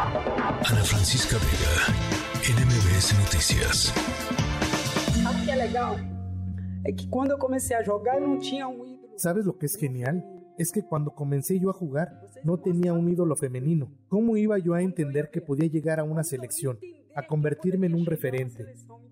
Ana Francisca Vega, NMBS Noticias. Sabe que é legal? É que quando eu comecei a jogar, eu não tinha um ídolo. ¿Sabes lo que es genial? Es que cuando comencé yo a jugar, no tenía un ídolo femenino. ¿Cómo iba yo a entender que podía llegar a una selección, a convertirme en un referente?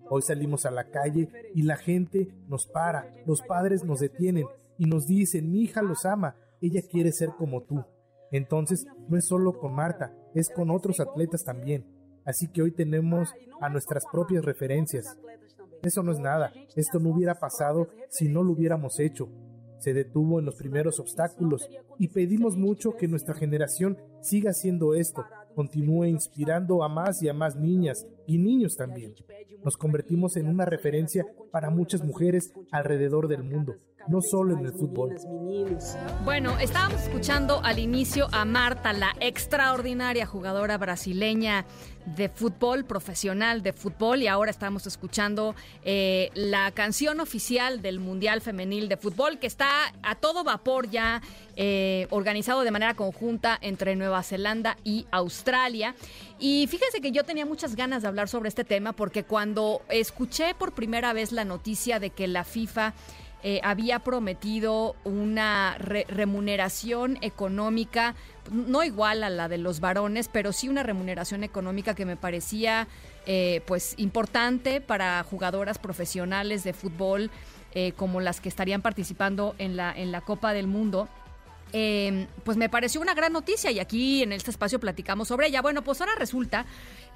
Hoy salimos a la calle y la gente nos para, los padres nos detienen y nos dicen, mi hija los ama, ella quiere ser como tú. Entonces, no es solo con Marta, es con otros atletas también. Así que hoy tenemos a nuestras propias referencias. Eso no es nada, esto no hubiera pasado si no lo hubiéramos hecho. Se detuvo en los primeros obstáculos y pedimos mucho que nuestra generación siga haciendo esto, continúe inspirando a más y a más niñas y niños también. Nos convertimos en una referencia para muchas mujeres alrededor del mundo, no solo en el fútbol. Bueno, estábamos escuchando al inicio a Marta, la extraordinaria jugadora brasileña de fútbol, profesional de fútbol, y ahora estamos escuchando eh, la canción oficial del Mundial Femenil de Fútbol, que está a todo vapor ya eh, organizado de manera conjunta entre Nueva Zelanda y Australia. Y fíjense que yo tenía muchas ganas de hablar sobre este tema porque cuando escuché por primera vez la noticia de que la FIFA eh, había prometido una re- remuneración económica, no igual a la de los varones, pero sí una remuneración económica que me parecía eh, pues importante para jugadoras profesionales de fútbol eh, como las que estarían participando en la, en la Copa del Mundo. Eh, pues me pareció una gran noticia y aquí en este espacio platicamos sobre ella. Bueno, pues ahora resulta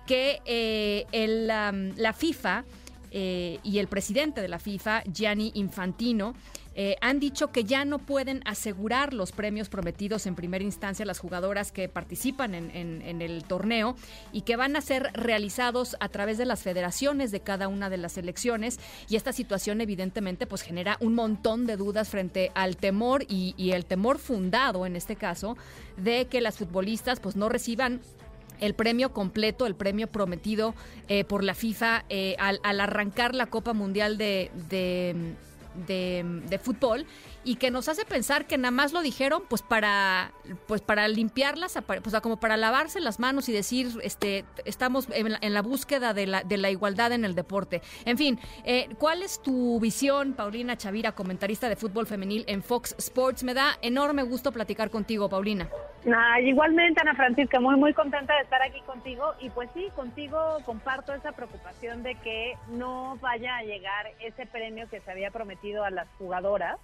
que eh, el, la FIFA eh, y el presidente de la FIFA, Gianni Infantino, eh, han dicho que ya no pueden asegurar los premios prometidos en primera instancia a las jugadoras que participan en, el torneo y que van a ser realizados a través de las federaciones de cada una de las selecciones. Y esta situación evidentemente pues genera un montón de dudas frente al temor y, y el temor fundado en este caso de que las futbolistas pues no reciban el premio completo, el premio prometido eh, por la FIFA eh, al, al arrancar la Copa Mundial de, de, fútbol y que nos hace pensar que nada más lo dijeron pues para pues para limpiarlas, pues, como para lavarse las manos y decir este estamos en la, en la búsqueda de la, de la igualdad en el deporte. En fin, eh, ¿cuál es tu visión, Paulina Chavira, comentarista de fútbol femenil en Fox Sports? Me da enorme gusto platicar contigo, Paulina. Ah, igualmente, Ana Francisca, muy, muy contenta de estar aquí contigo. Y pues sí, contigo comparto esa preocupación de que no vaya a llegar ese premio que se había prometido a las jugadoras.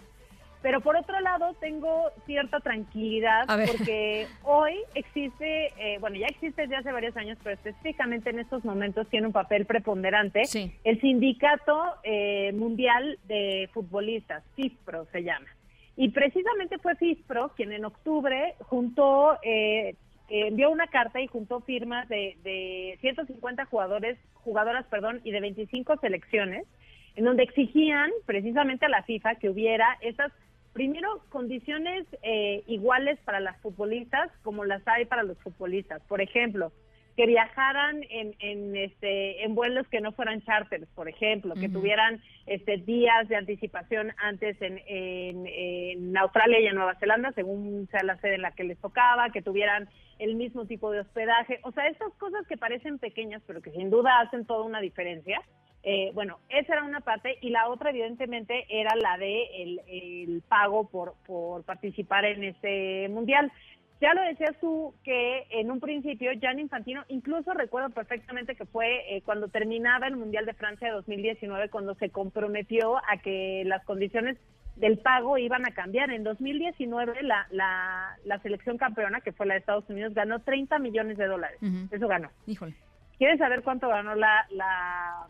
Pero por otro lado, tengo cierta tranquilidad porque hoy existe, eh, bueno, ya existe desde hace varios años, pero específicamente en estos momentos tiene un papel preponderante Sí. el Sindicato eh, Mundial de Futbolistas, FIFPRO se llama. Y precisamente fue FIFPRO quien en octubre juntó, eh, eh, envió una carta y juntó firmas de, de 150 jugadores, jugadoras, perdón, y de 25 selecciones, en donde exigían precisamente a la FIFA que hubiera esas, primero, condiciones eh, iguales para las futbolistas como las hay para los futbolistas. Por ejemplo, que viajaran en, en, este, en vuelos que no fueran charters, por ejemplo, que tuvieran este, días de anticipación antes en, en, en Australia y en Nueva Zelanda, según sea la sede en la que les tocaba, que tuvieran el mismo tipo de hospedaje. O sea, estas cosas que parecen pequeñas, pero que sin duda hacen toda una diferencia. Eh, bueno, esa era una parte y la otra evidentemente era la de el, el pago por, por participar en este mundial. Ya lo decías tú que en un principio Jan Infantino, incluso recuerdo perfectamente que fue eh, cuando terminaba el Mundial de Francia de 2019, cuando se comprometió a que las condiciones del pago iban a cambiar. En 2019 la, la, la selección campeona, que fue la de Estados Unidos, ganó 30 millones de dólares. Eso ganó. Híjole. ¿Quieres saber cuánto ganó la, la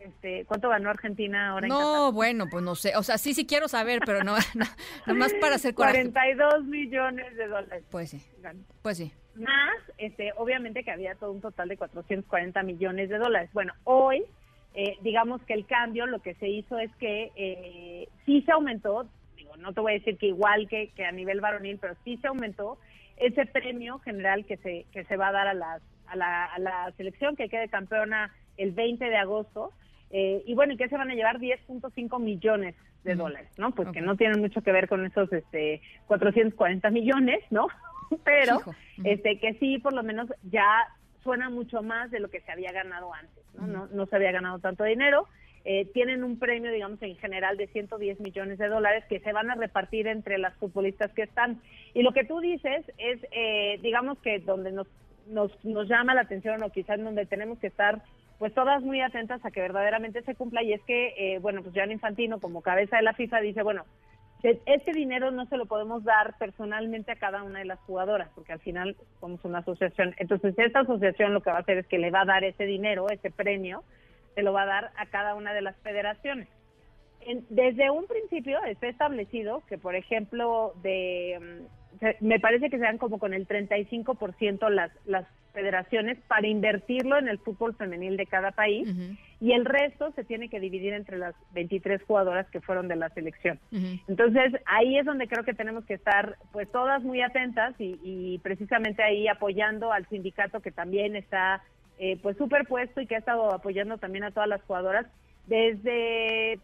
este, cuánto ganó Argentina ahora en? No, bueno, pues no sé. O sea, sí, sí quiero saber, pero no, no nomás para hacer coraje. 42 millones de dólares. Pues sí, ganó. pues sí. Más, este, obviamente que había todo un total de 440 millones de dólares. Bueno, hoy, eh, digamos que el cambio, lo que se hizo es que eh, sí se aumentó, digo, no te voy a decir que igual que, que a nivel varonil, pero sí se aumentó ese premio general que se, que se va a dar a, las, a, la, a la selección que quede campeona el 20 de agosto. Eh, y bueno, ¿y qué se van a llevar? 10.5 millones de dólares, ¿no? Pues que no tienen mucho que ver con esos este, 440 millones, ¿no? Pero Hijo. Este que sí por lo menos ya suena mucho más de lo que se había ganado antes, ¿no? No, no se había ganado tanto dinero. Eh, tienen un premio, digamos, en general de 110 millones de dólares que se van a repartir entre las futbolistas que están. Y lo que tú dices es, eh, digamos que donde nos, nos, nos llama la atención o quizás donde tenemos que estar pues todas muy atentas a que verdaderamente se cumpla y es que, eh, bueno, pues Gianni Infantino como cabeza de la FIFA dice, bueno, este dinero no se lo podemos dar personalmente a cada una de las jugadoras, porque al final somos una asociación. Entonces, esta asociación lo que va a hacer es que le va a dar ese dinero, ese premio, se lo va a dar a cada una de las federaciones. desde un principio está establecido que, por ejemplo, de me parece que sean como con el 35% las, las federaciones para invertirlo en el fútbol femenil de cada país y el resto se tiene que dividir entre las 23 jugadoras que fueron de la selección. Entonces ahí es donde creo que tenemos que estar pues todas muy atentas y, y precisamente ahí apoyando al sindicato que también está eh, pues superpuesto y que ha estado apoyando también a todas las jugadoras desde,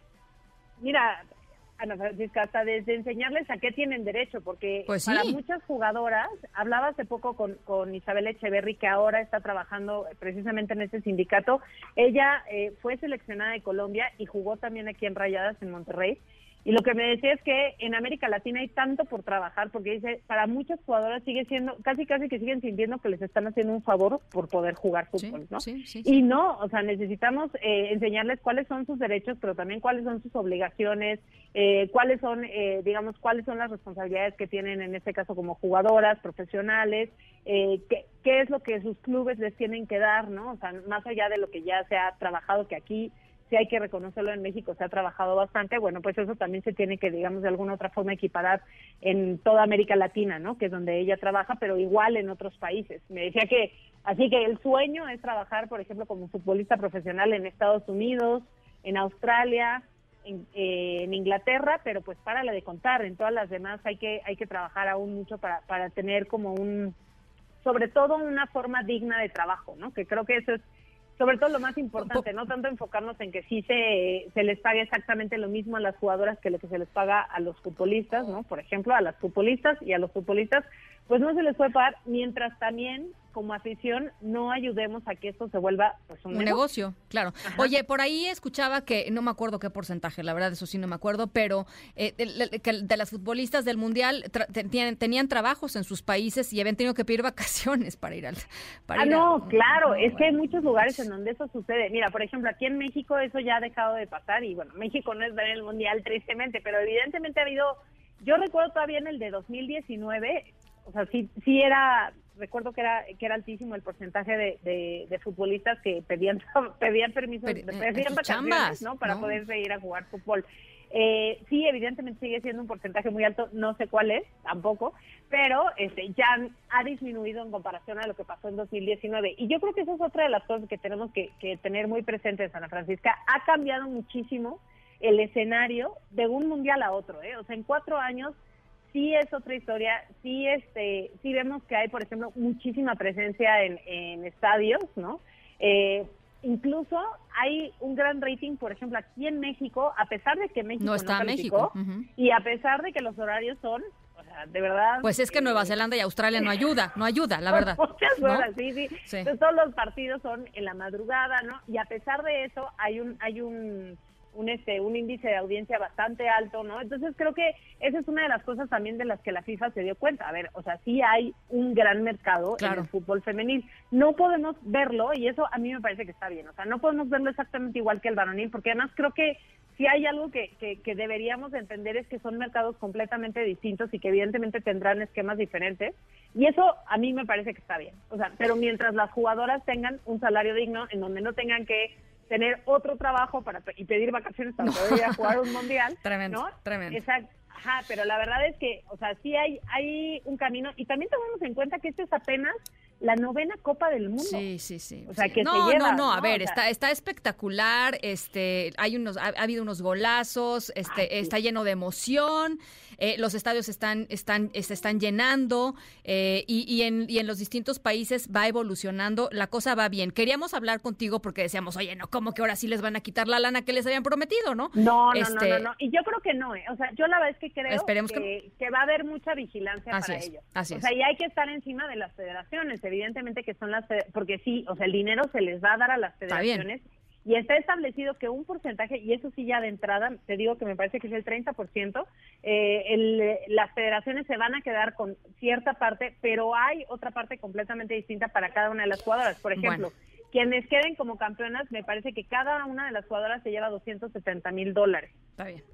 mira, Ana Francisca, hasta desde enseñarles a qué tienen derecho, porque pues para muchas jugadoras, hablaba hace poco con, con Isabel Echeverry, que ahora está trabajando precisamente en ese sindicato, ella eh, fue seleccionada de Colombia y jugó también aquí en Rayadas en Monterrey, y lo que me decía es que en América Latina hay tanto por trabajar, porque dice, para muchas jugadoras sigue siendo, casi casi que siguen sintiendo que les están haciendo un favor por poder jugar fútbol, ¿no? y no, o sea, necesitamos eh, enseñarles cuáles son sus derechos, pero también cuáles son sus obligaciones, eh, cuáles son, eh, digamos, cuáles son las responsabilidades que tienen en este caso como jugadoras, profesionales, qué, qué es lo que sus clubes les tienen que dar, ¿no? O sea, más allá de lo que ya se ha trabajado, que aquí si hay que reconocerlo en México, se ha trabajado bastante, bueno, pues eso también se tiene que, digamos, de alguna otra forma equiparar en toda América Latina, ¿no? Que es donde ella trabaja, pero igual en otros países. Me decía que, así que el sueño es trabajar, por ejemplo, como futbolista profesional en Estados Unidos, en Australia, en, eh, en, Inglaterra, pero pues para la de contar, en todas las demás hay que hay que trabajar aún mucho para, para tener como un, sobre todo una forma digna de trabajo, ¿no? Que creo que eso es sobre todo lo más importante, no tanto enfocarnos en que sí se, se les pague exactamente lo mismo a las jugadoras que lo que se les paga a los futbolistas, ¿no? Por ejemplo, a las futbolistas y a los futbolistas, pues no se les puede pagar, mientras también como afición no ayudemos a que esto se vuelva pues, un, negocio. claro. Oye, por ahí escuchaba que, no me acuerdo qué porcentaje, la verdad, eso sí no me acuerdo, pero eh, de, las futbolistas del Mundial tenían, trabajos en sus países y habían tenido que pedir vacaciones para ir al... ah, no, claro, es que hay muchos lugares en donde eso sucede. Mira, por ejemplo, aquí en México eso ya ha dejado de pasar y bueno, México no es ver el Mundial tristemente, pero evidentemente ha habido... Yo recuerdo todavía en el de 2019, o sea, sí, sí era recuerdo que era que era altísimo el porcentaje de, de, futbolistas que pedían pedían permisos, eh, pedían vacaciones, ¿no? Para poder ir a jugar fútbol. Eh, sí, evidentemente sigue siendo un porcentaje muy alto, no sé cuál es tampoco, pero este, ya ha disminuido en comparación a lo que pasó en 2019. Y yo creo que esa es otra de las cosas que tenemos que, que tener muy presentes, Ana Francisca. Ha cambiado muchísimo el escenario de un mundial a otro. ¿eh? O sea, en cuatro años sí es otra historia, sí este, sí vemos que hay, por ejemplo, muchísima presencia en, estadios, ¿no? Eh, incluso hay un gran rating, por ejemplo, aquí en México, a pesar de que México no está en México y a pesar de que los horarios son o sea, de verdad. Pues es que Nueva eh, Zelanda y Australia no ayuda, no ayuda, la verdad. Muchas horas, sí, sí. Entonces, todos los partidos son en la madrugada, ¿no? Y a pesar de eso, hay un, hay un un este un índice de audiencia bastante alto, ¿no? Entonces creo que esa es una de las cosas también de las que la FIFA se dio cuenta. A ver, o sea, sí hay un gran mercado en el fútbol femenil. No podemos verlo y eso a mí me parece que está bien. O sea, no podemos verlo exactamente igual que el varonil, porque además creo que si hay algo que, que, que deberíamos entender es que son mercados completamente distintos y que evidentemente tendrán esquemas diferentes. Y eso a mí me parece que está bien. O sea, pero mientras las jugadoras tengan un salario digno en donde no tengan que tener otro trabajo para y pedir vacaciones para poder ir a jugar un mundial. tremendo, ¿no? tremendo. Exacto. Ajá, pero la verdad es que, o sea, sí hay, hay un camino y también tomamos en cuenta que esto es apenas la novena Copa del Mundo. Sí, sí, sí. O sea, que no, se lleva, no, no, a ver, está, está espectacular, este, hay unos, ha, habido unos golazos, este, está lleno de emoción. eh, los estadios están, están, se están llenando eh, y, en, y en los distintos países va evolucionando, la cosa va bien. Queríamos hablar contigo porque decíamos, oye, no, ¿cómo que ahora sí les van a quitar la lana que les habían prometido, no? No, no, no, este no, Y yo creo que no, ¿eh? o sea, yo la verdad es que creo que, va a haber mucha vigilancia para ellos. Así o sea, y hay que estar encima de las federaciones, evidentemente que son las, porque sí, o sea, el dinero se les va a dar a las federaciones y está establecido que un porcentaje, y eso sí ya de entrada, te digo que me parece que es el 30%, eh, el, las federaciones se van a quedar con cierta parte, pero hay otra parte completamente distinta para cada una de las jugadoras. Por ejemplo, quienes queden como campeonas, me parece que cada una de las jugadoras se lleva 270 mil dólares. Está bien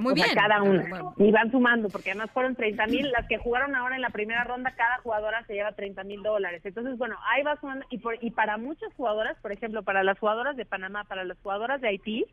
muy bien. cada una. Y van sumando, porque además fueron 30 mil. Las que jugaron ahora en la primera ronda, cada jugadora se lleva 30 mil dólares. Entonces, bueno, ahí va sumando. Y, por, y para muchas jugadoras, por ejemplo, para las jugadoras de Panamá, para las jugadoras de Haití,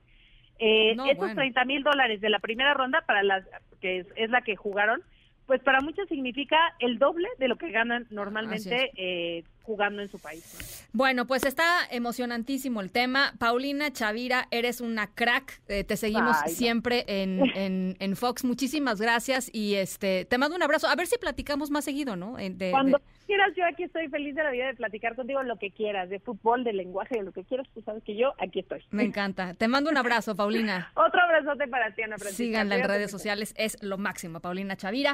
eh, esos 30 mil dólares de la primera ronda, para las que es la que jugaron, pues para muchos significa el doble de lo que ganan normalmente eh, jugando en su país. Bueno, pues está emocionantísimo el tema. Paulina Chavira, eres una crack. Eh, te seguimos siempre en, en, Fox. Muchísimas gracias y este te mando un abrazo. A ver si platicamos más seguido, ¿no? Cuando quieras, yo aquí estoy feliz de la vida de platicar contigo lo que quieras, de fútbol, de lenguaje, de lo que quieras. Tú sabes que yo aquí estoy. Me encanta. Te mando un abrazo, Paulina. Otro abrazote para ti, Ana Francisca. Síganla en redes sociales, es lo máximo. Paulina Chavira.